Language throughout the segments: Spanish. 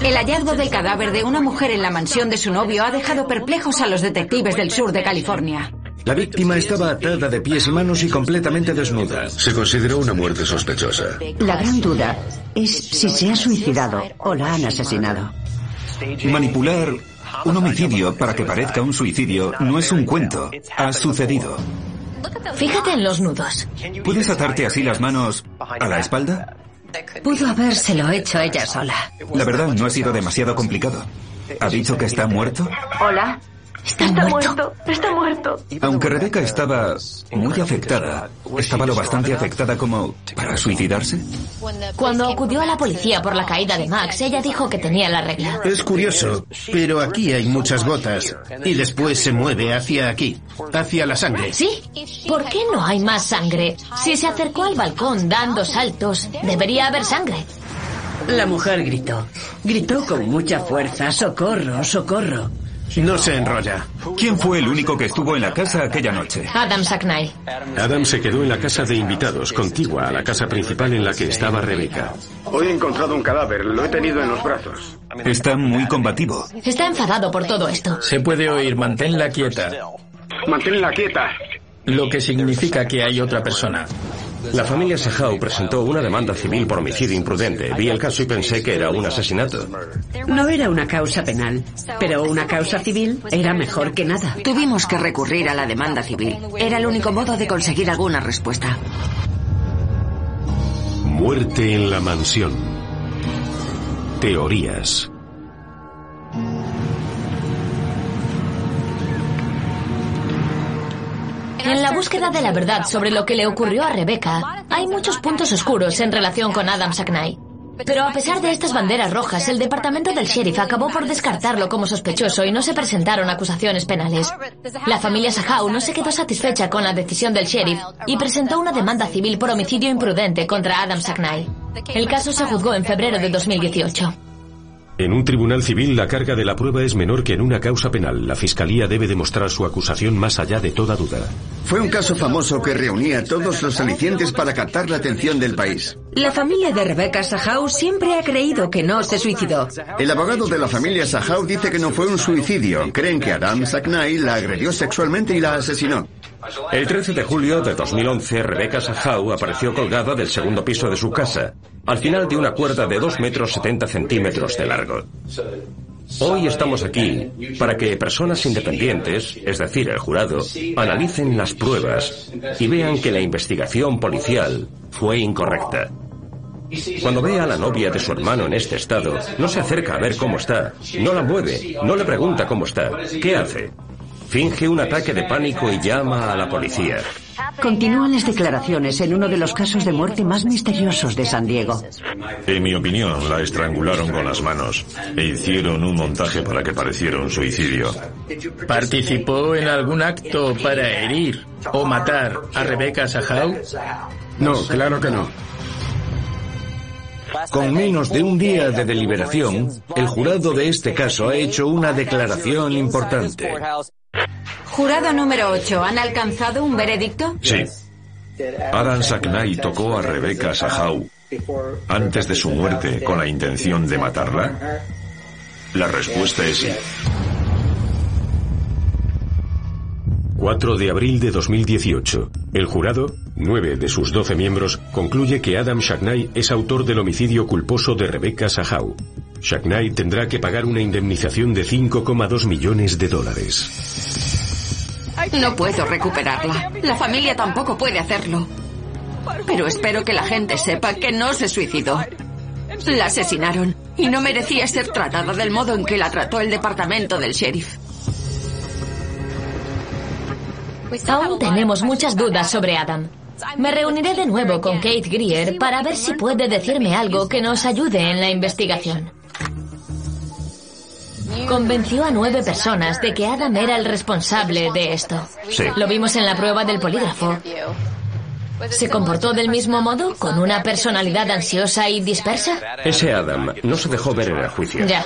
El hallazgo del cadáver de una mujer en la mansión de su novio ha dejado perplejos a los detectives del sur de California. La víctima estaba atada de pies y manos y completamente desnuda. Se consideró una muerte sospechosa. La gran duda es si se ha suicidado o la han asesinado. Manipular un homicidio para que parezca un suicidio no es un cuento. Ha sucedido. Fíjate en los nudos. ¿Puedes atarte así las manos a la espalda? Pudo habérselo hecho ella sola. La verdad no ha sido demasiado complicado. ¿Ha dicho que está muerto? Hola. Está, muerto. Está muerto. Aunque Rebeca estaba muy afectada, estaba lo bastante afectada como para suicidarse. Cuando acudió a la policía por la caída de Max, ella dijo que tenía la regla. Es curioso, pero aquí hay muchas gotas y después se mueve hacia aquí, hacia la sangre. ¿Sí? ¿Por qué no hay más sangre? Si se acercó al balcón dando saltos, debería haber sangre. La mujer gritó. Gritó con mucha fuerza, socorro, socorro. No se enrolla. ¿Quién fue el único que estuvo en la casa aquella noche? Adam Saknai. Adam se quedó en la casa de invitados, contigua a la casa principal en la que estaba Rebeca. Hoy he encontrado un cadáver, lo he tenido en los brazos. Está muy combativo. Está enfadado por todo esto. Se puede oír, manténla quieta. Manténla quieta. Lo que significa que hay otra persona. La familia Sahau presentó una demanda civil por homicidio imprudente. Vi el caso y pensé que era un asesinato. No era una causa penal, pero una causa civil era mejor que nada. Tuvimos que recurrir a la demanda civil. Era el único modo de conseguir alguna respuesta. Muerte en la mansión. Teorías. En la búsqueda de la verdad sobre lo que le ocurrió a Rebecca, hay muchos puntos oscuros en relación con Adam Saknai. Pero a pesar de estas banderas rojas, el departamento del sheriff acabó por descartarlo como sospechoso y no se presentaron acusaciones penales. La familia Sahau no se quedó satisfecha con la decisión del sheriff y presentó una demanda civil por homicidio imprudente contra Adam Saknai. El caso se juzgó en febrero de 2018. En un tribunal civil la carga de la prueba es menor que en una causa penal. La fiscalía debe demostrar su acusación más allá de toda duda. Fue un caso famoso que reunía todos los alicientes para captar la atención del país. La familia de Rebecca Sahau siempre ha creído que no se suicidó. El abogado de la familia Sahau dice que no fue un suicidio. Creen que Adam Saknai la agredió sexualmente y la asesinó. El 13 de julio de 2011, Rebecca Sahau apareció colgada del segundo piso de su casa, al final de una cuerda de 2 metros 70 centímetros de largo. Hoy estamos aquí para que personas independientes, es decir, el jurado, analicen las pruebas y vean que la investigación policial fue incorrecta. Cuando ve a la novia de su hermano en este estado, no se acerca a ver cómo está, no la mueve, no le pregunta cómo está. ¿Qué hace? Finge un ataque de pánico y llama a la policía. Continúan las declaraciones en uno de los casos de muerte más misteriosos de San Diego. En mi opinión, la estrangularon con las manos e hicieron un montaje para que pareciera un suicidio. ¿Participó en algún acto para herir o matar a Rebecca Sahau? No, claro que no. Con menos de un día de deliberación, el jurado de este caso ha hecho una declaración importante. Jurado número 8, ¿han alcanzado un veredicto? Sí. Adam Saknai tocó a Rebecca Sahau antes de su muerte con la intención de matarla. La respuesta es sí. 4 de abril de 2018. El jurado, nueve de sus doce miembros, concluye que Adam Shacknai es autor del homicidio culposo de Rebecca Sahau. Shacknai tendrá que pagar una indemnización de 5,2 millones de dólares. No puedo recuperarla. La familia tampoco puede hacerlo. Pero espero que la gente sepa que no se suicidó. La asesinaron y no merecía ser tratada del modo en que la trató el departamento del sheriff. Aún tenemos muchas dudas sobre Adam. Me reuniré de nuevo con Kate Greer para ver si puede decirme algo que nos ayude en la investigación. Convenció a nueve personas de que Adam era el responsable de esto. Sí. Lo vimos en la prueba del polígrafo. ¿Se comportó del mismo modo, con una personalidad ansiosa y dispersa? Ese Adam no se dejó ver en el juicio. Ya.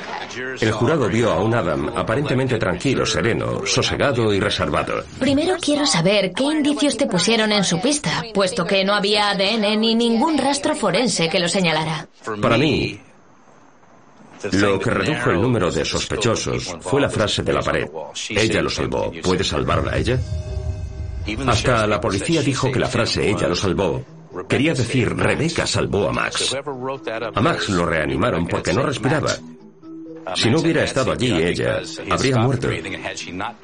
El jurado vio a un Adam aparentemente tranquilo, sereno, sosegado y reservado. Primero quiero saber qué indicios te pusieron en su pista, puesto que no había ADN ni ningún rastro forense que lo señalara. Para mí, lo que redujo el número de sospechosos fue la frase de la pared. Ella lo salvó. ¿Puede salvarla a ella? Hasta la policía dijo que la frase ella lo salvó quería decir Rebeca salvó a Max. A Max lo reanimaron porque no respiraba. Si no hubiera estado allí ella, habría muerto.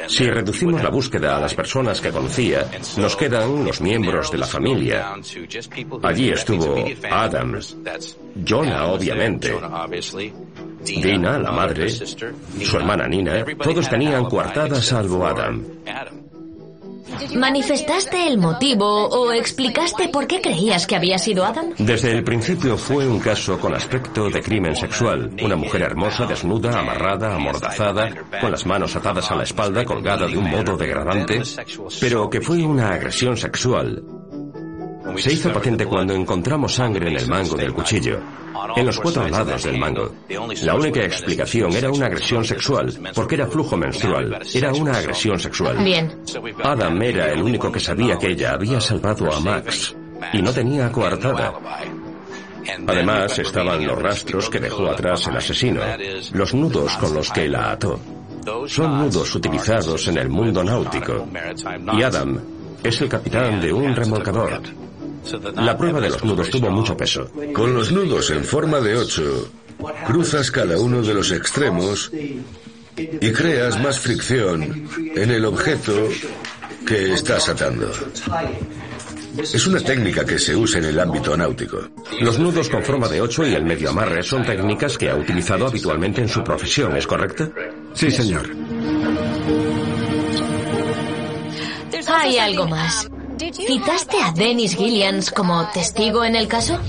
Si reducimos la búsqueda a las personas que conocía, nos quedan los miembros de la familia. Allí estuvo Adam, Jonah, obviamente, Dina, la madre, su hermana Nina, todos tenían coartada salvo Adam. ¿Manifestaste el motivo o explicaste por qué creías que había sido Adam? Desde el principio fue un caso con aspecto de crimen sexual. Una mujer hermosa, desnuda, amarrada, amordazada, con las manos atadas a la espalda, colgada de un modo degradante, pero que fue una agresión sexual. Se hizo patente cuando encontramos sangre en el mango del cuchillo, en los cuatro lados del mango. La única explicación era una agresión sexual, porque era flujo menstrual, era una agresión sexual. Bien. Adam era el único que sabía que ella había salvado a Max y no tenía coartada. Además estaban los rastros que dejó atrás el asesino, los nudos con los que la ató. Son nudos utilizados en el mundo náutico. Y Adam es el capitán de un remolcador. La prueba de los nudos tuvo mucho peso. Con los nudos en forma de 8, cruzas cada uno de los extremos y creas más fricción en el objeto que estás atando. Es una técnica que se usa en el ámbito náutico. Los nudos con forma de 8 y el medio amarre son técnicas que ha utilizado habitualmente en su profesión, ¿es correcto? Sí, señor. Hay algo más. ¿Citaste a Dennis Gillians como testigo en el caso?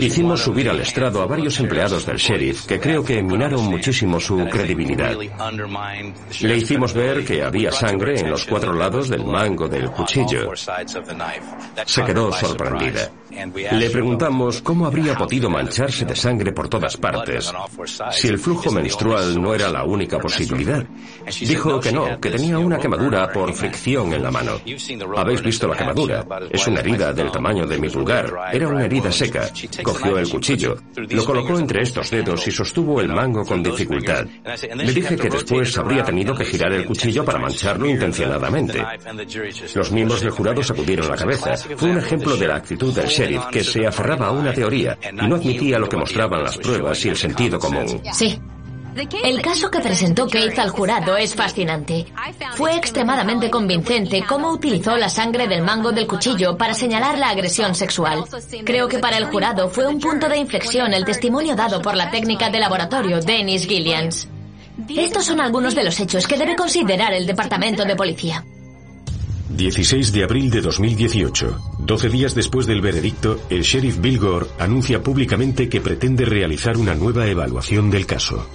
Hicimos subir al estrado a varios empleados del sheriff que creo que minaron muchísimo su credibilidad. Le hicimos ver que había sangre en los cuatro lados del mango del cuchillo. Se quedó sorprendida. Le preguntamos cómo habría podido mancharse de sangre por todas partes si el flujo menstrual no era la única posibilidad. Dijo que no, que tenía una quemadura por fricción en la mano. Habéis visto la quemadura. Es una herida del tamaño de mi pulgar. Era una herida seca. Cogió el cuchillo, lo colocó entre estos dedos y sostuvo el mango con dificultad. Le dije que después habría tenido que girar el cuchillo para mancharlo intencionadamente. Los miembros del jurado sacudieron la cabeza. Fue un ejemplo de la actitud del que se aferraba a una teoría y no admitía lo que mostraban las pruebas y el sentido común. Sí. El caso que presentó Keith al jurado es fascinante. Fue extremadamente convincente cómo utilizó la sangre del mango del cuchillo para señalar la agresión sexual. Creo que para el jurado fue un punto de inflexión el testimonio dado por la técnica de laboratorio Dennis Gillians. Estos son algunos de los hechos que debe considerar el Departamento de Policía. 16 de abril de 2018. 12 días después del veredicto, el sheriff Bill Gore anuncia públicamente que pretende realizar una nueva evaluación del caso.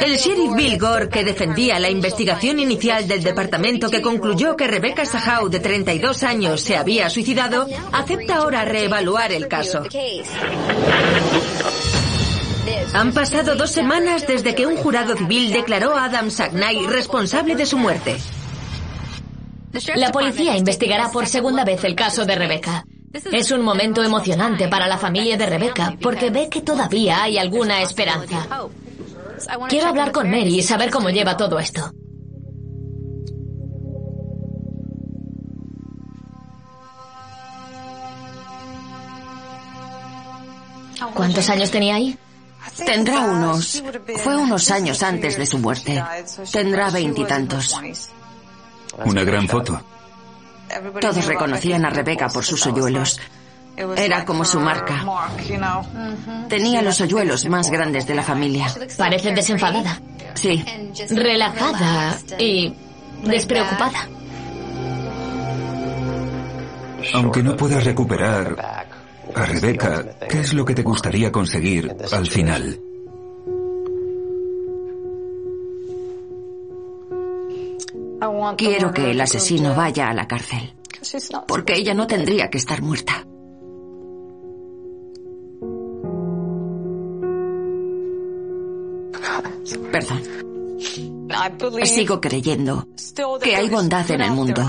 El sheriff Bill Gore, que defendía la investigación inicial del departamento que concluyó que Rebecca Sahau, de 32 años, se había suicidado, acepta ahora reevaluar el caso. Han pasado dos semanas desde que un jurado civil declaró a Adam Sagnay responsable de su muerte. La policía investigará por segunda vez el caso de Rebecca. Es un momento emocionante para la familia de Rebecca porque ve que todavía hay alguna esperanza. Quiero hablar con Mary y saber cómo lleva todo esto. ¿Cuántos años tenía ahí? Tendrá unos. Fue unos años antes de su muerte. Tendrá veintitantos. Una gran foto. Todos reconocían a Rebeca por sus hoyuelos. Era como su marca. Tenía los hoyuelos más grandes de la familia. Parece desenfadada. Sí. Relajada y despreocupada. Aunque no puedas recuperar a Rebeca, ¿qué es lo que te gustaría conseguir al final? Quiero que el asesino vaya a la cárcel. Porque ella no tendría que estar muerta. Perdón. Sigo creyendo que hay bondad en el mundo.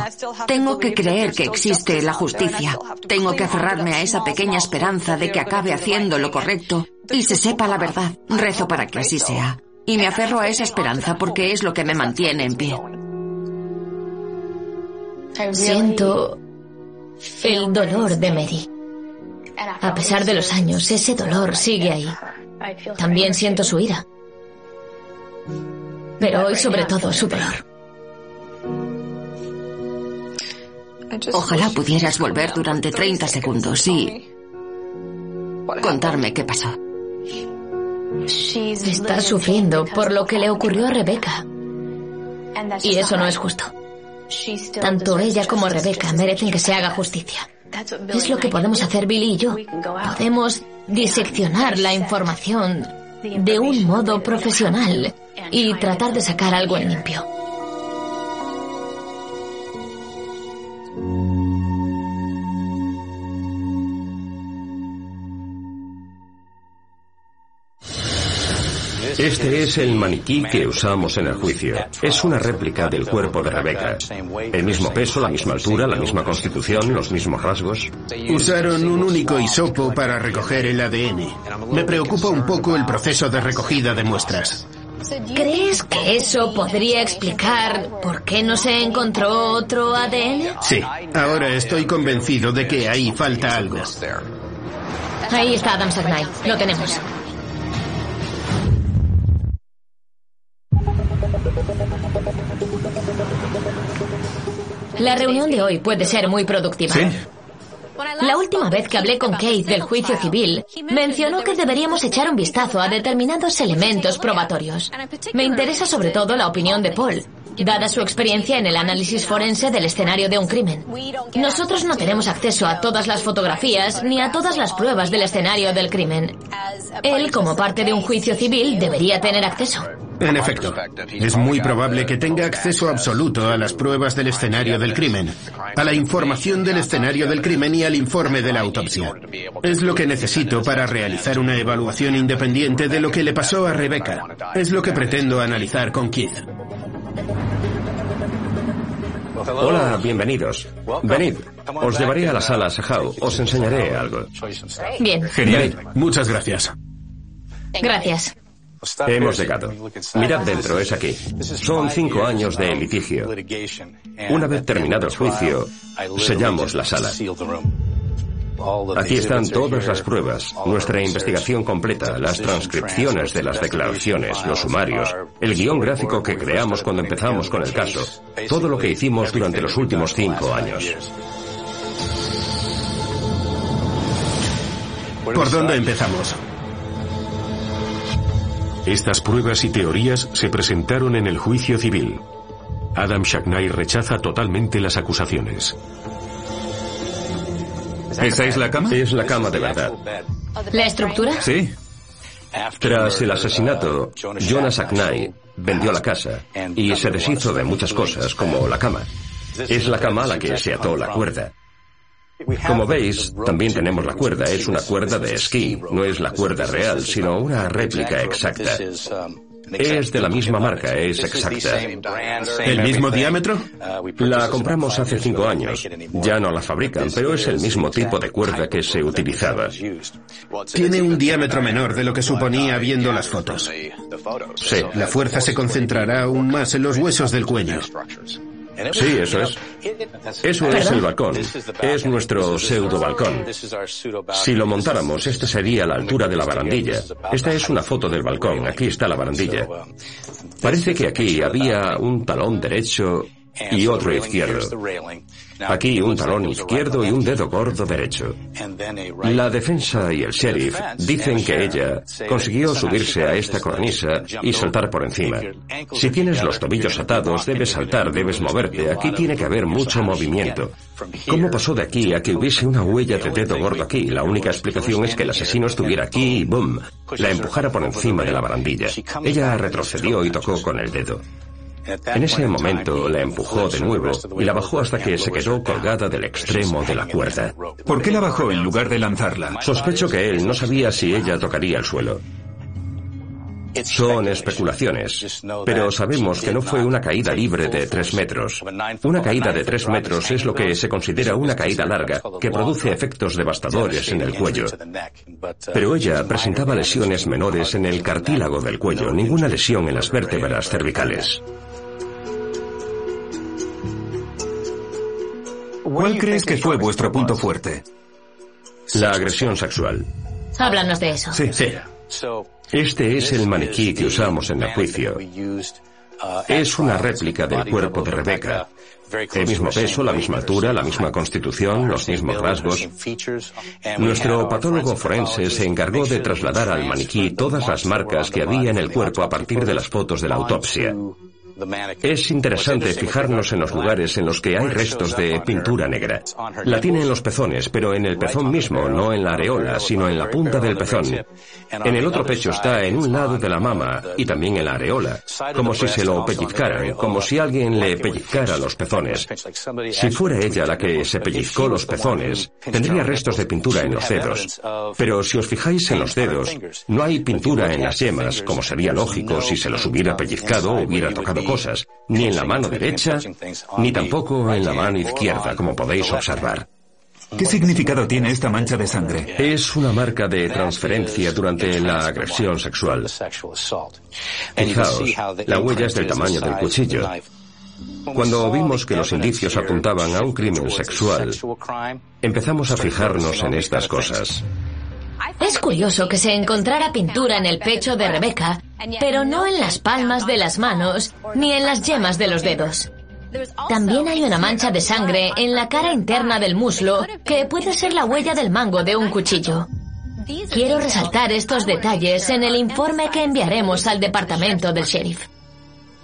Tengo que creer que existe la justicia. Tengo que aferrarme a esa pequeña esperanza de que acabe haciendo lo correcto y se sepa la verdad. Rezo para que así sea. Y me aferro a esa esperanza porque es lo que me mantiene en pie. Siento el dolor de Mary. A pesar de los años, ese dolor sigue ahí. También siento su ira. Pero hoy sobre todo su dolor. Ojalá pudieras volver durante 30 segundos y contarme qué pasó. Está sufriendo por lo que le ocurrió a Rebeca. Y eso no es justo. Tanto ella como Rebeca merecen que se haga justicia. Es lo que podemos hacer Billy y yo. Podemos diseccionar la información de un modo profesional y tratar de sacar algo en limpio. Este es el maniquí que usamos en el juicio. Es una réplica del cuerpo de Rebeca. El mismo peso, la misma altura, la misma constitución, los mismos rasgos. Usaron un único hisopo para recoger el ADN. Me preocupa un poco el proceso de recogida de muestras. ¿Crees que eso podría explicar por qué no se encontró otro ADN? Sí, ahora estoy convencido de que ahí falta algo. Ahí está Adam Sagnay, lo tenemos. La reunión de hoy puede ser muy productiva. ¿Sí? La última vez que hablé con Kate del juicio civil, mencionó que deberíamos echar un vistazo a determinados elementos probatorios. Me interesa sobre todo la opinión de Paul, dada su experiencia en el análisis forense del escenario de un crimen. Nosotros no tenemos acceso a todas las fotografías ni a todas las pruebas del escenario del crimen. Él, como parte de un juicio civil, debería tener acceso. En efecto, es muy probable que tenga acceso absoluto a las pruebas del escenario del crimen, a la información del escenario del crimen y al informe de la autopsia. Es lo que necesito para realizar una evaluación independiente de lo que le pasó a Rebecca. Es lo que pretendo analizar con Keith. Hola, bienvenidos. Venid, os llevaré a la sala Sahau, os enseñaré algo. Bien. Genial. Muchas gracias. Gracias. Hemos llegado. Mirad dentro, es aquí. Son cinco años de litigio. Una vez terminado el juicio, sellamos la sala. Aquí están todas las pruebas, nuestra investigación completa, las transcripciones de las declaraciones, los sumarios, el guion gráfico que creamos cuando empezamos con el caso, todo lo que hicimos durante los últimos cinco años. ¿Por dónde empezamos? Estas pruebas y teorías se presentaron en el juicio civil. Adam Shacknai rechaza totalmente las acusaciones. ¿Esa es la cama? Es la cama de verdad. ¿La estructura? Sí. Tras el asesinato, Jonas Aknai vendió la casa y se deshizo de muchas cosas, como la cama. Es la cama a la que se ató la cuerda. Como veis, también tenemos la cuerda. Es una cuerda de esquí. No es la cuerda real, sino una réplica exacta. Es de la misma marca, es exacta. ¿El mismo diámetro? La compramos hace cinco años. Ya no la fabrican, pero es el mismo tipo de cuerda que se utilizaba. Tiene un diámetro menor de lo que suponía viendo las fotos. Sí. La fuerza se concentrará aún más en los huesos del cuello. Sí, eso es. Eso es el balcón. Es nuestro pseudo balcón. Si lo montáramos, esta sería la altura de la barandilla. Esta es una foto del balcón. Aquí está la barandilla. Parece que aquí había un talón derecho y otro izquierdo. Aquí un talón izquierdo y un dedo gordo derecho. La defensa y el sheriff dicen que ella consiguió subirse a esta cornisa y saltar por encima. Si tienes los tobillos atados, debes saltar, debes moverte. Aquí tiene que haber mucho movimiento. ¿Cómo pasó de aquí a que hubiese una huella de dedo gordo aquí? La única explicación es que el asesino estuviera aquí y ¡boom! La empujara por encima de la barandilla. Ella retrocedió y tocó con el dedo. En ese momento la empujó de nuevo y la bajó hasta que se quedó colgada del extremo de la cuerda. ¿Por qué la bajó en lugar de lanzarla? Sospecho que él no sabía si ella tocaría el suelo. Son especulaciones, pero sabemos que no fue una caída libre de tres metros. Una caída de tres metros es lo que se considera una caída larga, que produce efectos devastadores en el cuello. Pero ella presentaba lesiones menores en el cartílago del cuello, ninguna lesión en las vértebras cervicales. ¿Cuál crees que fue vuestro punto fuerte? La agresión sexual. Háblanos de eso. Sí, sí. Este es el maniquí que usamos en el juicio. Es una réplica del cuerpo de Rebeca. El mismo peso, la misma altura, la misma constitución, los mismos rasgos. Nuestro patólogo forense se encargó de trasladar al maniquí todas las marcas que había en el cuerpo a partir de las fotos de la autopsia. Es interesante fijarnos en los lugares en los que hay restos de pintura negra. La tiene en los pezones, pero en el pezón mismo, no en la areola, sino en la punta del pezón. En el otro pecho está en un lado de la mama y también en la areola, como si se lo pellizcaran, como si alguien le pellizcara los pezones. Si fuera ella la que se pellizcó los pezones, tendría restos de pintura en los dedos. Pero si os fijáis en los dedos, no hay pintura en las yemas, como sería lógico si se los hubiera pellizcado o hubiera tocado cosas, ni en la mano derecha, ni tampoco en la mano izquierda, como podéis observar. ¿Qué significado tiene esta mancha de sangre? Es una marca de transferencia durante la agresión sexual. Fijaos, la huella es del tamaño del cuchillo. Cuando vimos que los indicios apuntaban a un crimen sexual, empezamos a fijarnos en estas cosas. Es curioso que se encontrara pintura en el pecho de Rebeca, pero no en las palmas de las manos ni en las yemas de los dedos. También hay una mancha de sangre en la cara interna del muslo que puede ser la huella del mango de un cuchillo. Quiero resaltar estos detalles en el informe que enviaremos al departamento del sheriff.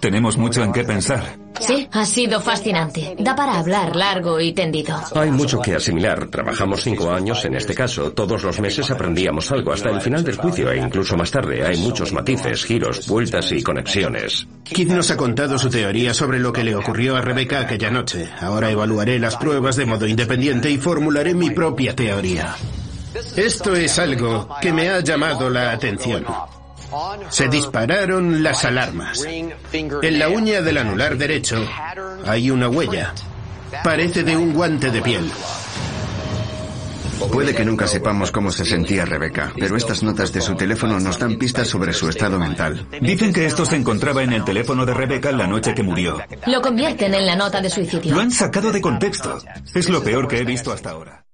Tenemos mucho en qué pensar. Sí, ha sido fascinante. Da para hablar largo y tendido. Hay mucho que asimilar. Trabajamos cinco años en este caso. Todos los meses aprendíamos algo hasta el final del juicio e incluso más tarde. Hay muchos matices, giros, vueltas y conexiones. Kid nos ha contado su teoría sobre lo que le ocurrió a Rebeca aquella noche. Ahora evaluaré las pruebas de modo independiente y formularé mi propia teoría. Esto es algo que me ha llamado la atención. Se dispararon las alarmas. En la uña del anular derecho hay una huella. Parece de un guante de piel. Puede que nunca sepamos cómo se sentía Rebeca, pero estas notas de su teléfono nos dan pistas sobre su estado mental. Dicen que esto se encontraba en el teléfono de Rebeca la noche que murió. Lo convierten en la nota de suicidio. Lo han sacado de contexto. Es lo peor que he visto hasta ahora.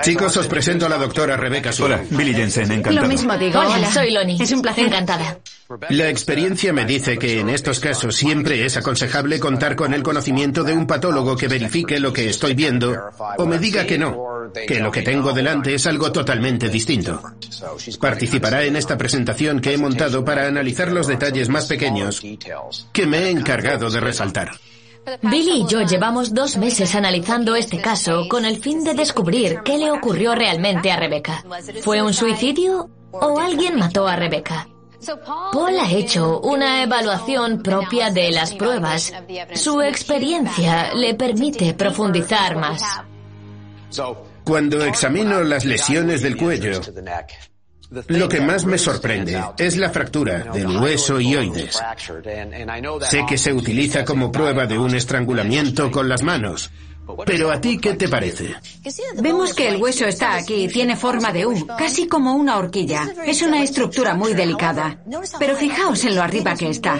Chicos, os presento a la doctora Rebeca Sula. Hola, Billy Jensen, encantado. Lo mismo digo. Hola, soy Lonnie. Es un placer. Encantada. La experiencia me dice que en estos casos siempre es aconsejable contar con el conocimiento de un patólogo que verifique lo que estoy viendo o me diga que no, que lo que tengo delante es algo totalmente distinto. Participará en esta presentación que he montado para analizar los detalles más pequeños que me he encargado de resaltar. Billy y yo llevamos dos meses analizando este caso con el fin de descubrir qué le ocurrió realmente a Rebeca. ¿Fue un suicidio o alguien mató a Rebeca? Paul ha hecho una evaluación propia de las pruebas. Su experiencia le permite profundizar más. Cuando examino las lesiones del cuello, lo que más me sorprende es la fractura del hueso ioides. Sé que se utiliza como prueba de un estrangulamiento con las manos. Pero a ti, ¿qué te parece? Vemos que el hueso está aquí, tiene forma de U, casi como una horquilla. Es una estructura muy delicada. Pero fijaos en lo arriba que está.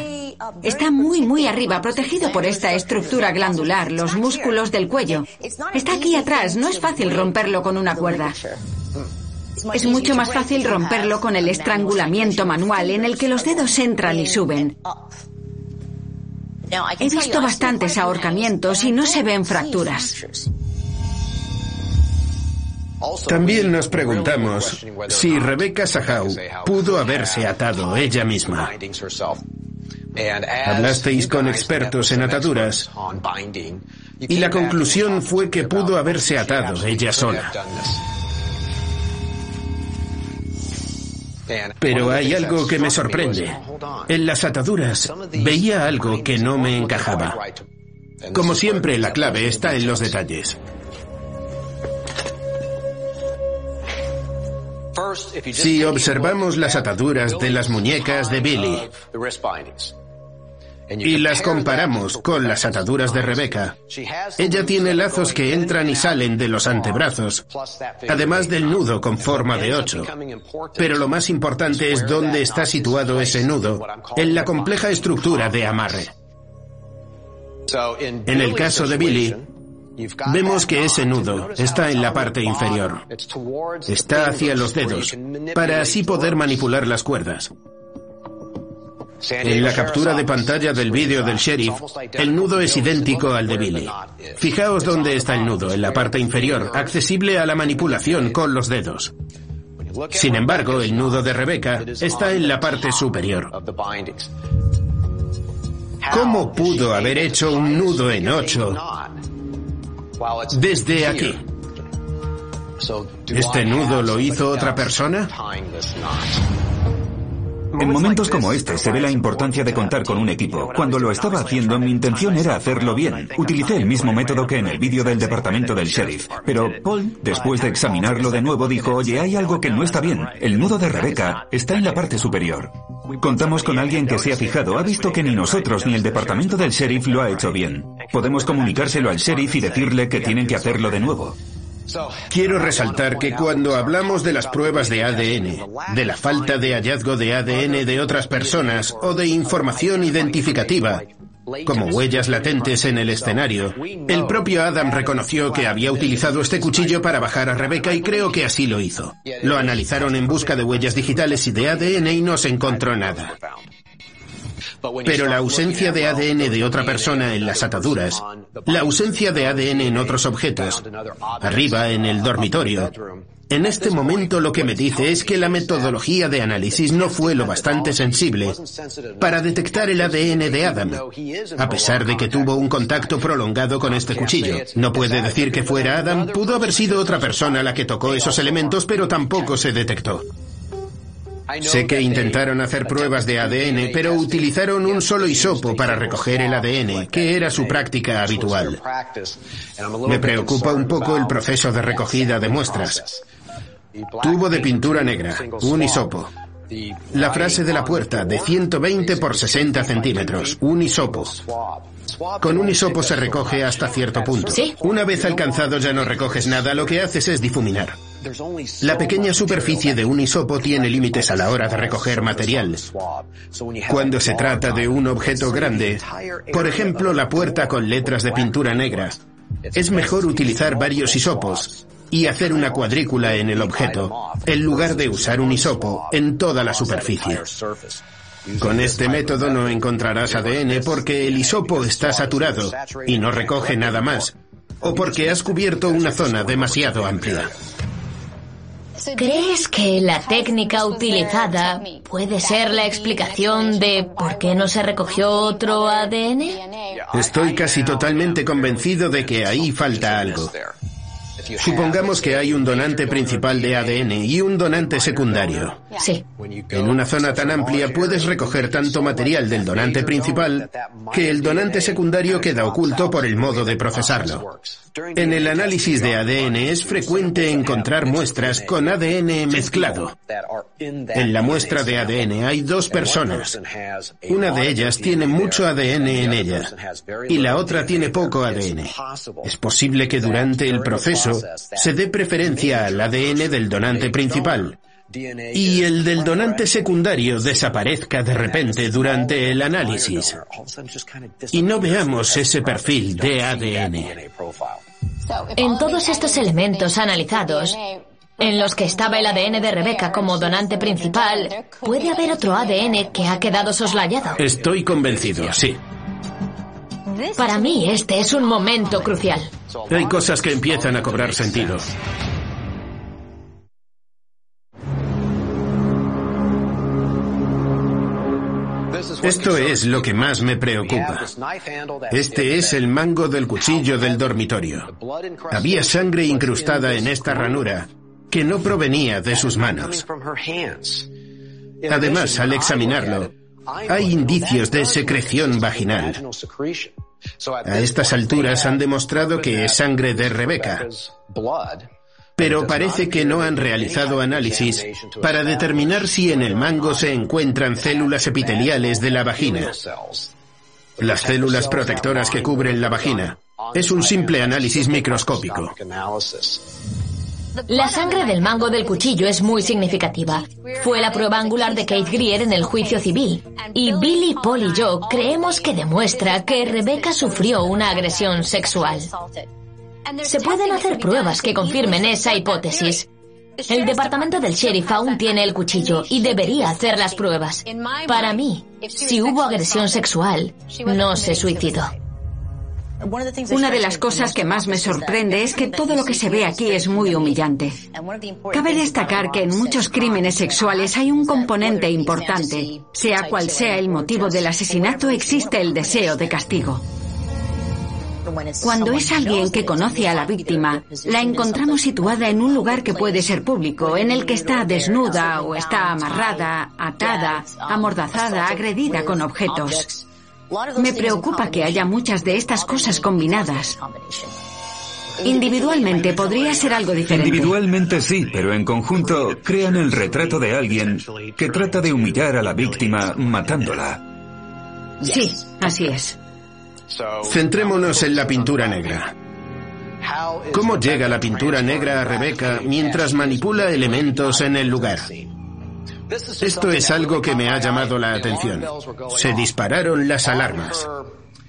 Está muy, muy arriba, protegido por esta estructura glandular, los músculos del cuello. Está aquí atrás, no es fácil romperlo con una cuerda. Es mucho más fácil romperlo con el estrangulamiento manual en el que los dedos entran y suben. He visto bastantes ahorcamientos y no se ven fracturas. También nos preguntamos si Rebecca Sahau pudo haberse atado ella misma. Hablasteis con expertos en ataduras y la conclusión fue que pudo haberse atado ella sola. Pero hay algo que me sorprende. En las ataduras veía algo que no me encajaba. Como siempre, la clave está en los detalles. Si observamos las ataduras de las muñecas de Billy y las comparamos con las ataduras de Rebeca, ella tiene lazos que entran y salen de los antebrazos, además del nudo con forma de ocho. Pero lo más importante es dónde está situado ese nudo, en la compleja estructura de amarre. En el caso de Billy, Vemos que ese nudo está en la parte inferior. Está hacia los dedos, para así poder manipular las cuerdas. En la captura de pantalla del vídeo del sheriff, el nudo es idéntico al de Billy. Fijaos dónde está el nudo, en la parte inferior, accesible a la manipulación con los dedos. Sin embargo, el nudo de Rebecca está en la parte superior. ¿Cómo pudo haber hecho un nudo en ocho desde aquí? ¿Este nudo lo hizo otra persona? En momentos como este se ve la importancia de contar con un equipo. Cuando lo estaba haciendo, mi intención era hacerlo bien. Utilicé el mismo método que en el vídeo del departamento del sheriff. Pero Paul, después de examinarlo de nuevo, dijo, oye, hay algo que no está bien. El nudo de Rebeca está en la parte superior. Contamos con alguien que se ha fijado, ha visto que ni nosotros ni el departamento del sheriff lo ha hecho bien. Podemos comunicárselo al sheriff y decirle que tienen que hacerlo de nuevo. Quiero resaltar que cuando hablamos de las pruebas de ADN, de la falta de hallazgo de ADN de otras personas o de información identificativa, como huellas latentes en el escenario, el propio Adam reconoció que había utilizado este cuchillo para bajar a Rebecca y creo que así lo hizo. Lo analizaron en busca de huellas digitales y de ADN y no se encontró nada. Pero la ausencia de ADN de otra persona en las ataduras, la ausencia de ADN en otros objetos, arriba en el dormitorio, en este momento lo que me dice es que la metodología de análisis no fue lo bastante sensible para detectar el ADN de Adam, a pesar de que tuvo un contacto prolongado con este cuchillo. No puede decir que fuera Adam, pudo haber sido otra persona la que tocó esos elementos, pero tampoco se detectó. Sé que intentaron hacer pruebas de ADN, pero utilizaron un solo hisopo para recoger el ADN, que era su práctica habitual. Me preocupa un poco el proceso de recogida de muestras. Tubo de pintura negra, un hisopo. La frase de la puerta, de 120 por 60 centímetros, un hisopo. Con un hisopo se recoge hasta cierto punto. Una vez alcanzado ya no recoges nada, lo que haces es difuminar. La pequeña superficie de un hisopo tiene límites a la hora de recoger material. Cuando se trata de un objeto grande, por ejemplo la puerta con letras de pintura negra, es mejor utilizar varios hisopos y hacer una cuadrícula en el objeto, en lugar de usar un hisopo en toda la superficie. Con este método no encontrarás ADN porque el hisopo está saturado y no recoge nada más, o porque has cubierto una zona demasiado amplia. ¿Crees que la técnica utilizada puede ser la explicación de por qué no se recogió otro ADN? Estoy casi totalmente convencido de que ahí falta algo. Supongamos que hay un donante principal de ADN y un donante secundario. Sí. En una zona tan amplia puedes recoger tanto material del donante principal que el donante secundario queda oculto por el modo de procesarlo. En el análisis de ADN es frecuente encontrar muestras con ADN mezclado. En la muestra de ADN hay dos personas. Una de ellas tiene mucho ADN en ella y la otra tiene poco ADN. Es posible que durante el proceso se dé preferencia al ADN del donante principal y el del donante secundario desaparezca de repente durante el análisis y no veamos ese perfil de ADN. En todos estos elementos analizados, en los que estaba el ADN de Rebeca como donante principal, puede haber otro ADN que ha quedado soslayado. Estoy convencido, sí. Para mí este es un momento crucial. Hay cosas que empiezan a cobrar sentido. Esto es lo que más me preocupa. Este es el mango del cuchillo del dormitorio. Había sangre incrustada en esta ranura que no provenía de sus manos. Además, al examinarlo, hay indicios de secreción vaginal. A estas alturas han demostrado que es sangre de Rebeca pero parece que no han realizado análisis para determinar si en el mango se encuentran células epiteliales de la vagina. Las células protectoras que cubren la vagina. Es un simple análisis microscópico. La sangre del mango del cuchillo es muy significativa. Fue la prueba angular de Kate Greer en el juicio civil. Y Billy, Paul y yo creemos que demuestra que Rebecca sufrió una agresión sexual. Se pueden hacer pruebas que confirmen esa hipótesis. El departamento del sheriff aún tiene el cuchillo y debería hacer las pruebas. Para mí, si hubo agresión sexual, no se suicidó. Una de las cosas que más me sorprende es que todo lo que se ve aquí es muy humillante. Cabe destacar que en muchos crímenes sexuales hay un componente importante. Sea cual sea el motivo del asesinato, existe el deseo de castigo. Cuando es alguien que conoce a la víctima, la encontramos situada en un lugar que puede ser público, en el que está desnuda o está amarrada, atada, amordazada, agredida con objetos. Me preocupa que haya muchas de estas cosas combinadas. Individualmente podría ser algo diferente. Individualmente sí, pero en conjunto crean el retrato de alguien que trata de humillar a la víctima matándola. Sí, así es. Centrémonos en la pintura negra. ¿Cómo llega la pintura negra a Rebeca mientras manipula elementos en el lugar? Esto es algo que me ha llamado la atención. Se dispararon las alarmas.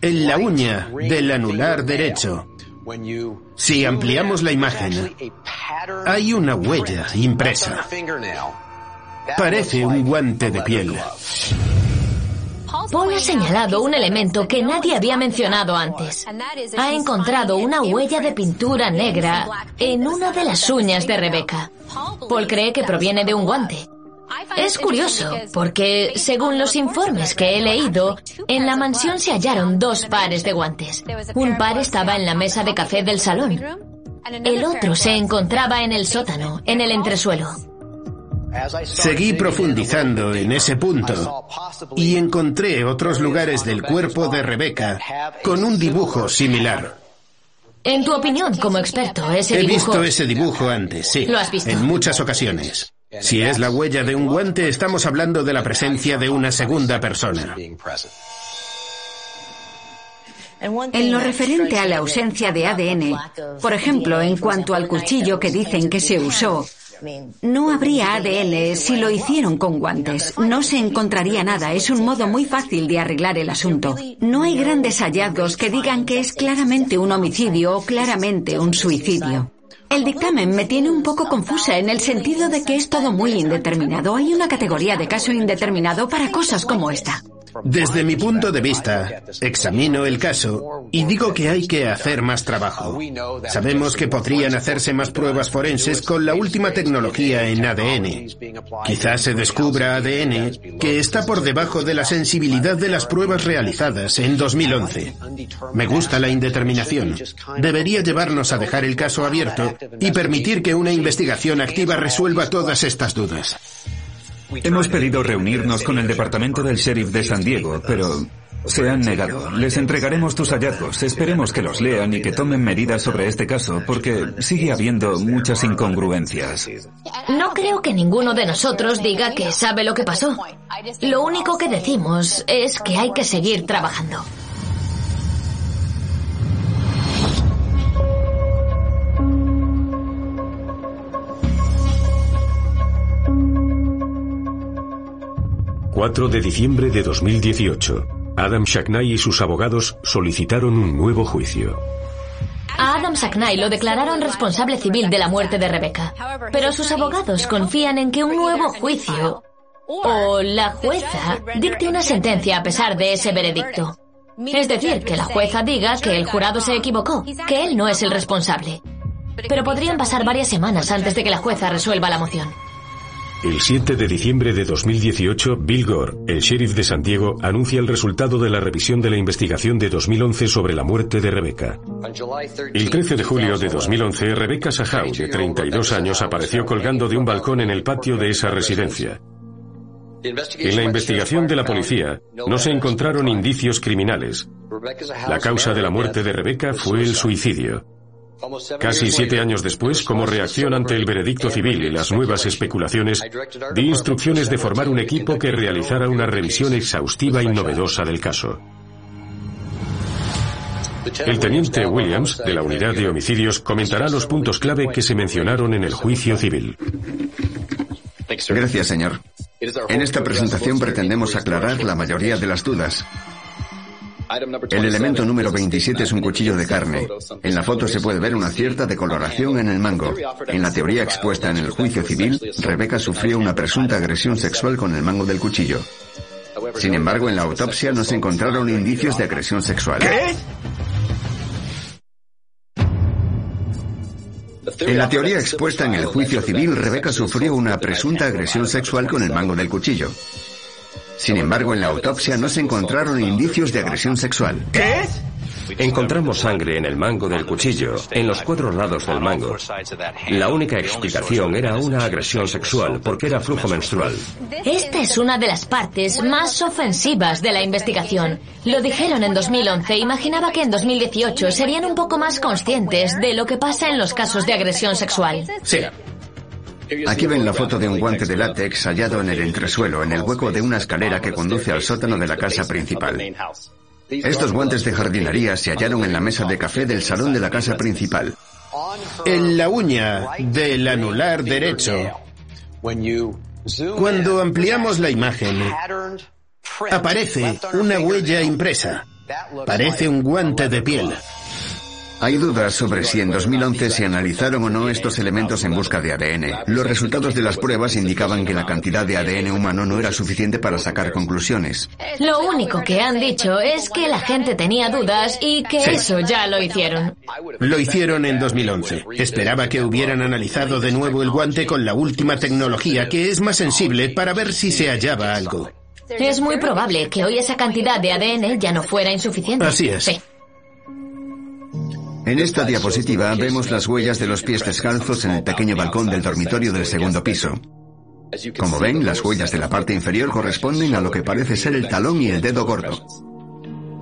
En la uña del anular derecho, si ampliamos la imagen, hay una huella impresa. Parece un guante de piel. Paul ha señalado un elemento que nadie había mencionado antes. Ha encontrado una huella de pintura negra en una de las uñas de Rebecca. Paul cree que proviene de un guante. Es curioso, porque según los informes que he leído, en la mansión se hallaron dos pares de guantes. Un par estaba en la mesa de café del salón. El otro se encontraba en el sótano, en el entresuelo. Seguí profundizando en ese punto y encontré otros lugares del cuerpo de Rebeca con un dibujo similar. En tu opinión, como experto, ese He dibujo... visto ese dibujo antes, sí. ¿Lo has visto? En muchas ocasiones. Si es la huella de un guante, estamos hablando de la presencia de una segunda persona. En lo referente a la ausencia de ADN, por ejemplo, en cuanto al cuchillo que dicen que se usó, no habría ADN si lo hicieron con guantes. No se encontraría nada. Es un modo muy fácil de arreglar el asunto. No hay grandes hallazgos que digan que es claramente un homicidio o claramente un suicidio. El dictamen me tiene un poco confusa en el sentido de que es todo muy indeterminado. Hay una categoría de caso indeterminado para cosas como esta. Desde mi punto de vista, examino el caso y digo que hay que hacer más trabajo. Sabemos que podrían hacerse más pruebas forenses con la última tecnología en ADN. Quizás se descubra ADN que está por debajo de la sensibilidad de las pruebas realizadas en 2011. Me gusta la indeterminación. Debería llevarnos a dejar el caso abierto y permitir que una investigación activa resuelva todas estas dudas. Hemos pedido reunirnos con el departamento del sheriff de San Diego, pero se han negado. Les entregaremos tus hallazgos. Esperemos que los lean y que tomen medidas sobre este caso, porque sigue habiendo muchas incongruencias. No creo que ninguno de nosotros diga que sabe lo que pasó. Lo único que decimos es que hay que seguir trabajando. ...4 de diciembre de 2018... Adam Shacknai y sus abogados solicitaron un nuevo juicio. A Adam Sacknay lo declararon responsable civil de la muerte de Rebecca, pero sus abogados confían en que un nuevo juicio o la jueza dicte una sentencia a pesar de ese veredicto. Es decir, que la jueza diga que el jurado se equivocó, que él no es el responsable. Pero podrían pasar varias semanas antes de que la jueza resuelva la moción. El 7 de diciembre de 2018, Bill Gore, el sheriff de San Diego, anuncia el resultado de la revisión de la investigación de 2011 sobre la muerte de Rebecca. El 13 de julio de 2011, Rebecca Sahau, de 32 años, apareció colgando de un balcón en el patio de esa residencia. En la investigación de la policía no se encontraron indicios criminales. La causa de la muerte de Rebecca fue el suicidio. Casi siete años después, como reacción ante el veredicto civil y las nuevas especulaciones, di instrucciones de formar un equipo que realizara una revisión exhaustiva y novedosa del caso. El teniente Williams, de la unidad de homicidios, comentará los puntos clave que se mencionaron en el juicio civil. Gracias, señor. En esta presentación pretendemos aclarar la mayoría de las dudas. El elemento número 27 es un cuchillo de carne. En la foto se puede ver una cierta decoloración en el mango. En la teoría expuesta en el juicio civil, Rebeca sufrió una presunta agresión sexual con el mango del cuchillo. Sin embargo, en la autopsia no se encontraron indicios de agresión sexual. En la teoría expuesta en el juicio civil, Rebeca sufrió una presunta agresión sexual con el mango del cuchillo. Sin embargo, en la autopsia no se encontraron indicios de agresión sexual. ¿Qué? Encontramos sangre en el mango del cuchillo, en los cuatro lados del mango. La única explicación era una agresión sexual, porque era flujo menstrual. Esta es una de las partes más ofensivas de la investigación. Lo dijeron en 2011. Imaginaba que en 2018 serían un poco más conscientes de lo que pasa en los casos de agresión sexual. Sí. Aquí ven la foto de un guante de látex hallado en el entresuelo, en el hueco de una escalera que conduce al sótano de la casa principal. Estos guantes de jardinería se hallaron en la mesa de café del salón de la casa principal. En la uña del anular derecho, cuando ampliamos la imagen, aparece una huella impresa. Parece un guante de piel. Hay dudas sobre si en 2011 se analizaron o no estos elementos en busca de ADN. Los resultados de las pruebas indicaban que la cantidad de ADN humano no era suficiente para sacar conclusiones. Lo único que han dicho es que la gente tenía dudas y que Sí. eso ya lo hicieron. Lo hicieron en 2011. Esperaba que hubieran analizado de nuevo el guante con la última tecnología, que es más sensible, para ver si se hallaba algo. Es muy probable que hoy esa cantidad de ADN ya no fuera insuficiente. Así es. Sí. En esta diapositiva vemos las huellas de los pies descalzos en el pequeño balcón del dormitorio del segundo piso. Como ven, las huellas de la parte inferior corresponden a lo que parece ser el talón y el dedo gordo.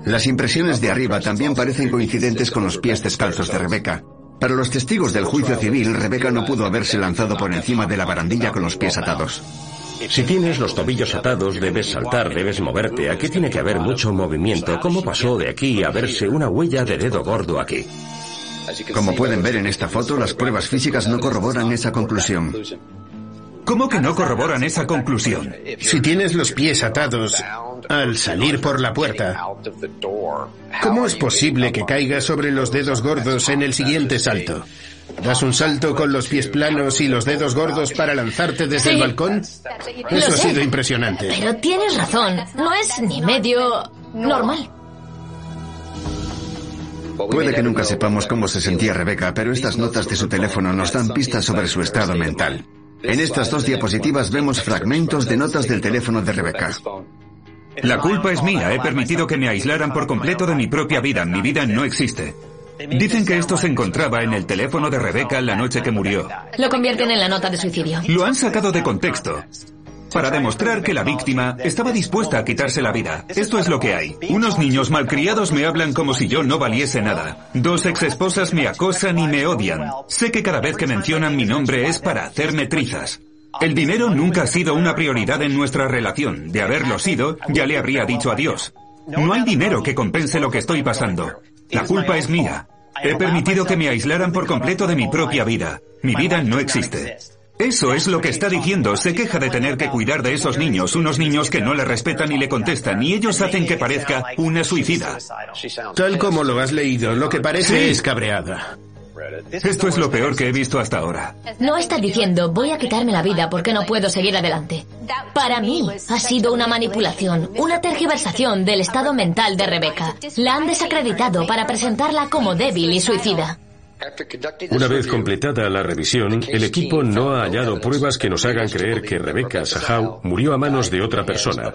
Las impresiones de arriba también parecen coincidentes con los pies descalzos de Rebeca. Para los testigos del juicio civil, Rebeca no pudo haberse lanzado por encima de la barandilla con los pies atados. Si tienes los tobillos atados, debes saltar, debes moverte. Aquí tiene que haber mucho movimiento. ¿Cómo pasó de aquí a verse una huella de dedo gordo aquí? Como pueden ver en esta foto, las pruebas físicas no corroboran esa conclusión. ¿Cómo que no corroboran esa conclusión? Si tienes los pies atados al salir por la puerta, ¿cómo es posible que caigas sobre los dedos gordos en el siguiente salto? ¿Das un salto con los pies planos y los dedos gordos para lanzarte desde Sí. el balcón? Lo Eso ha sé. sido impresionante. Pero tienes razón, no es ni medio normal. Puede que nunca sepamos cómo se sentía Rebeca, pero estas notas de su teléfono nos dan pistas sobre su estado mental. En estas dos diapositivas vemos fragmentos de notas del teléfono de Rebeca. La culpa es mía. He permitido que me aislaran por completo de mi propia vida. Mi vida no existe. Dicen que esto se encontraba en el teléfono de Rebeca la noche que murió. Lo convierten en la nota de suicidio. Lo han sacado de contexto. Para demostrar que la víctima estaba dispuesta a quitarse la vida. Esto es lo que hay. Unos niños malcriados me hablan como si yo no valiese nada. Dos exesposas me acosan y me odian. Sé que cada vez que mencionan mi nombre es para hacerme trizas. El dinero nunca ha sido una prioridad en nuestra relación. De haberlo sido, ya le habría dicho adiós. No hay dinero que compense lo que estoy pasando. La culpa es mía. He permitido que me aislaran por completo de mi propia vida. Mi vida no existe. Eso es lo que está diciendo. Se queja de tener que cuidar de esos niños, unos niños que no le respetan y le contestan, y ellos hacen que parezca una suicida. Tal como lo has leído, lo que parece Sí. es cabreada. Esto es lo peor que he visto hasta ahora. No está diciendo voy a quitarme la vida porque no puedo seguir adelante. Para mí ha sido una manipulación, una tergiversación del estado mental de Rebeca. La han desacreditado para presentarla como débil y suicida. Una vez completada la revisión, el equipo no ha hallado pruebas que nos hagan creer que Rebecca Sahau murió a manos de otra persona.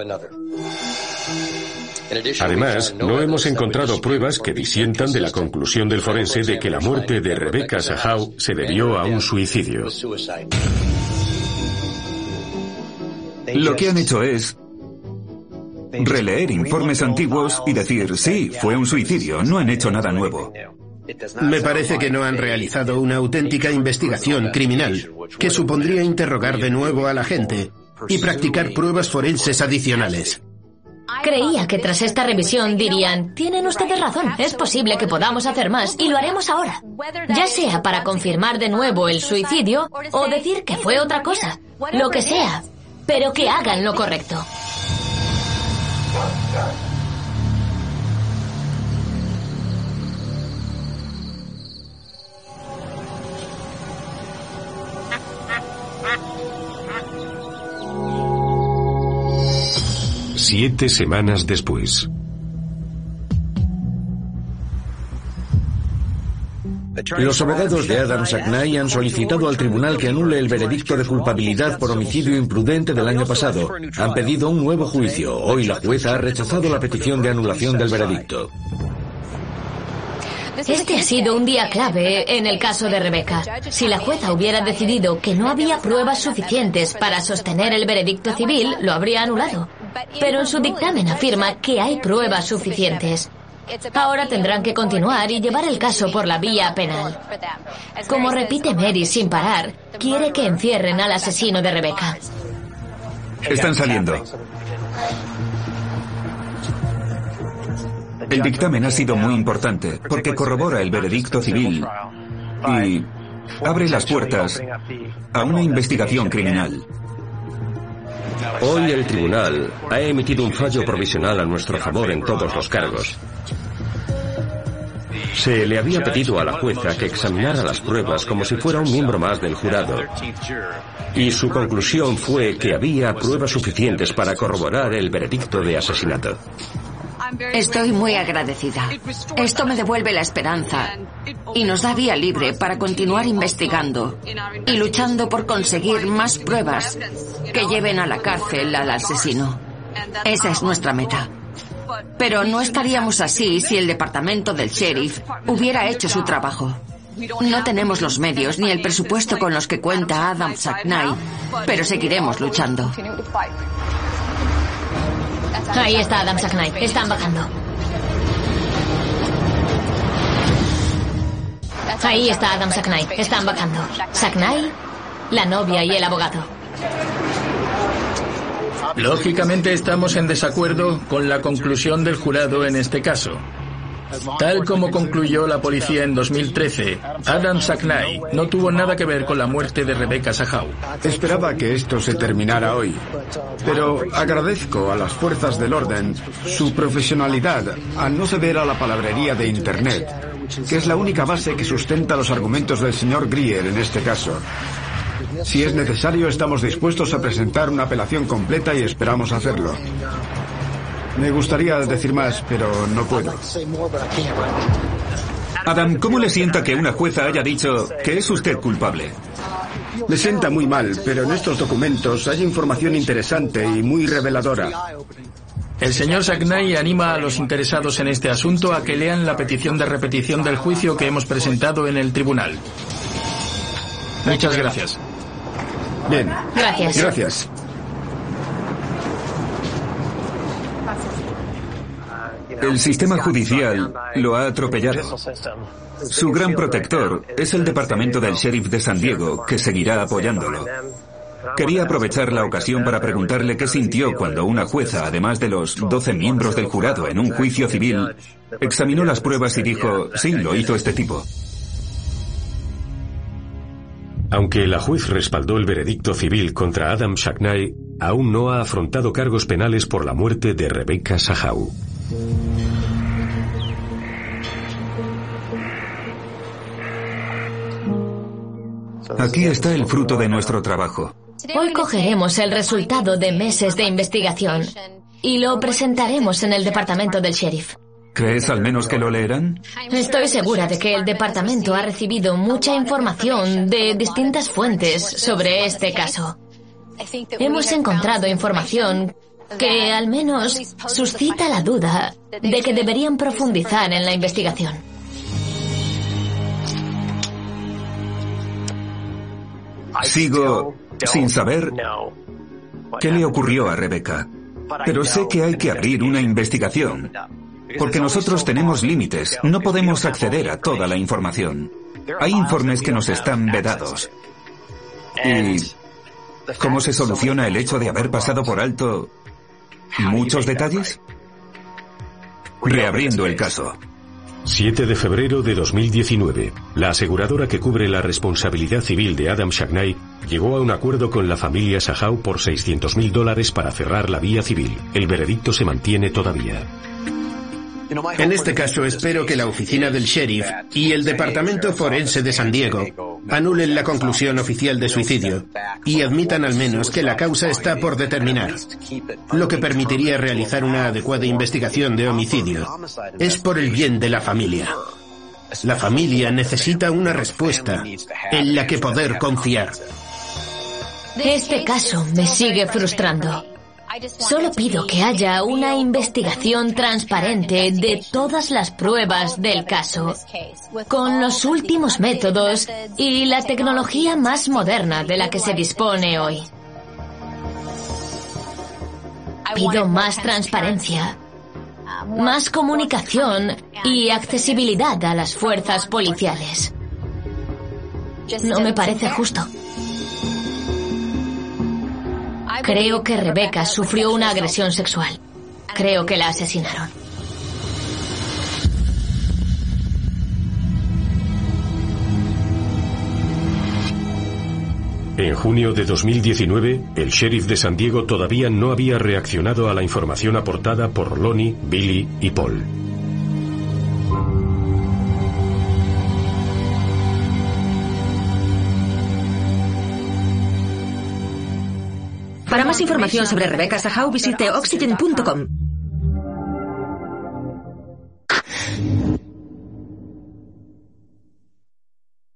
Además, no hemos encontrado pruebas que disientan de la conclusión del forense de que la muerte de Rebecca Sahau se debió a un suicidio. Lo que han hecho es releer informes antiguos y decir, sí, fue un suicidio, no han hecho nada nuevo. Me parece que no han realizado una auténtica investigación criminal, que supondría interrogar de nuevo a la gente y practicar pruebas forenses adicionales. Creía que tras esta revisión dirían, tienen ustedes razón, es posible que podamos hacer más y lo haremos ahora. Ya sea para confirmar de nuevo el suicidio o decir que fue otra cosa, lo que sea, pero que hagan lo correcto. Siete semanas después. Los abogados de Adam Sackney han solicitado al tribunal que anule el veredicto de culpabilidad por homicidio imprudente del año pasado. Han pedido un nuevo juicio. Hoy la jueza ha rechazado la petición de anulación del veredicto. Este ha sido un día clave en el caso de Rebeca. Si la jueza hubiera decidido que no había pruebas suficientes para sostener el veredicto civil, lo habría anulado. Pero en su dictamen afirma que hay pruebas suficientes. Ahora tendrán que continuar y llevar el caso por la vía penal. Como repite Mary sin parar, quiere que encierren al asesino de Rebeca. Están saliendo. El dictamen ha sido muy importante porque corrobora el veredicto civil y abre las puertas a una investigación criminal. Hoy el tribunal ha emitido un fallo provisional a nuestro favor en todos los cargos. Se le había pedido a la jueza que examinara las pruebas como si fuera un miembro más del jurado. Y su conclusión fue que había pruebas suficientes para corroborar el veredicto de asesinato. Estoy muy agradecida. Esto me devuelve la esperanza y nos da vía libre para continuar investigando y luchando por conseguir más pruebas que lleven a la cárcel al asesino. Esa es nuestra meta. Pero no estaríamos así si el departamento del sheriff hubiera hecho su trabajo. No tenemos los medios ni el presupuesto con los que cuenta Adam Sackney, pero seguiremos luchando. Ahí está Adam Sackney. Están bajando. Ahí está Adam Sackney. Están bajando. Sackney, la novia y el abogado. Lógicamente estamos en desacuerdo con la conclusión del jurado en este caso. Tal como concluyó la policía en 2013, Adam Sackney no tuvo nada que ver con la muerte de Rebecca Sahau. Esperaba que esto se terminara hoy, pero agradezco a las fuerzas del orden su profesionalidad al no ceder a la palabrería de Internet, que es la única base que sustenta los argumentos del señor Grier en este caso. Si es necesario, estamos dispuestos a presentar una apelación completa y esperamos hacerlo. Me gustaría decir más, pero no puedo. Adam, ¿cómo le sienta que una jueza haya dicho que es usted culpable? Le sienta muy mal, pero en estos documentos hay información interesante y muy reveladora. El señor Sagnay anima a los interesados en este asunto a que lean la petición de repetición del juicio que hemos presentado en el tribunal. Muchas gracias. Bien. Gracias. Gracias. El sistema judicial lo ha atropellado. Su gran protector es el departamento del sheriff de San Diego, que seguirá apoyándolo. Quería aprovechar la ocasión para preguntarle qué sintió cuando una jueza, además de los 12 miembros del jurado en un juicio civil, examinó las pruebas y dijo, sí, lo hizo este tipo. Aunque la juez respaldó el veredicto civil contra Adam Shackney, aún no ha afrontado cargos penales por la muerte de Rebecca Sahau. Aquí está el fruto de nuestro trabajo. Hoy cogeremos el resultado de meses de investigación y lo presentaremos en el departamento del sheriff. ¿Crees al menos que lo leerán? Estoy segura de que el departamento ha recibido mucha información de distintas fuentes sobre este caso. Hemos encontrado información que al menos suscita la duda de que deberían profundizar en la investigación. Sigo sin saber qué le ocurrió a Rebeca, pero sé que hay que abrir una investigación, porque nosotros tenemos límites, no podemos acceder a toda la información. Hay informes que nos están vedados. ¿Y cómo se soluciona el hecho de haber pasado por alto muchos detalles? Reabriendo el caso. 7 de febrero de 2019. La aseguradora que cubre la responsabilidad civil de Adam Shagnai llegó a un acuerdo con la familia Sahau por 600.000 dólares para cerrar la vía civil. El veredicto se mantiene todavía. En este caso espero que la oficina del sheriff y el departamento forense de San Diego anulen la conclusión oficial de suicidio y admitan al menos que la causa está por determinar, lo que permitiría realizar una adecuada investigación de homicidio. Es por el bien de la familia. La familia necesita una respuesta en la que poder confiar. Este caso me sigue frustrando. Solo pido que haya una investigación transparente de todas las pruebas del caso, con los últimos métodos y la tecnología más moderna de la que se dispone hoy. Pido más transparencia, más comunicación y accesibilidad a las fuerzas policiales. No me parece justo. Creo que Rebeca sufrió una agresión sexual. Creo que la asesinaron. En junio de 2019, el sheriff de San Diego todavía no había reaccionado a la información aportada por Lonnie, Billy y Paul. Para más información sobre Rebecca Sahau visite oxygen.com.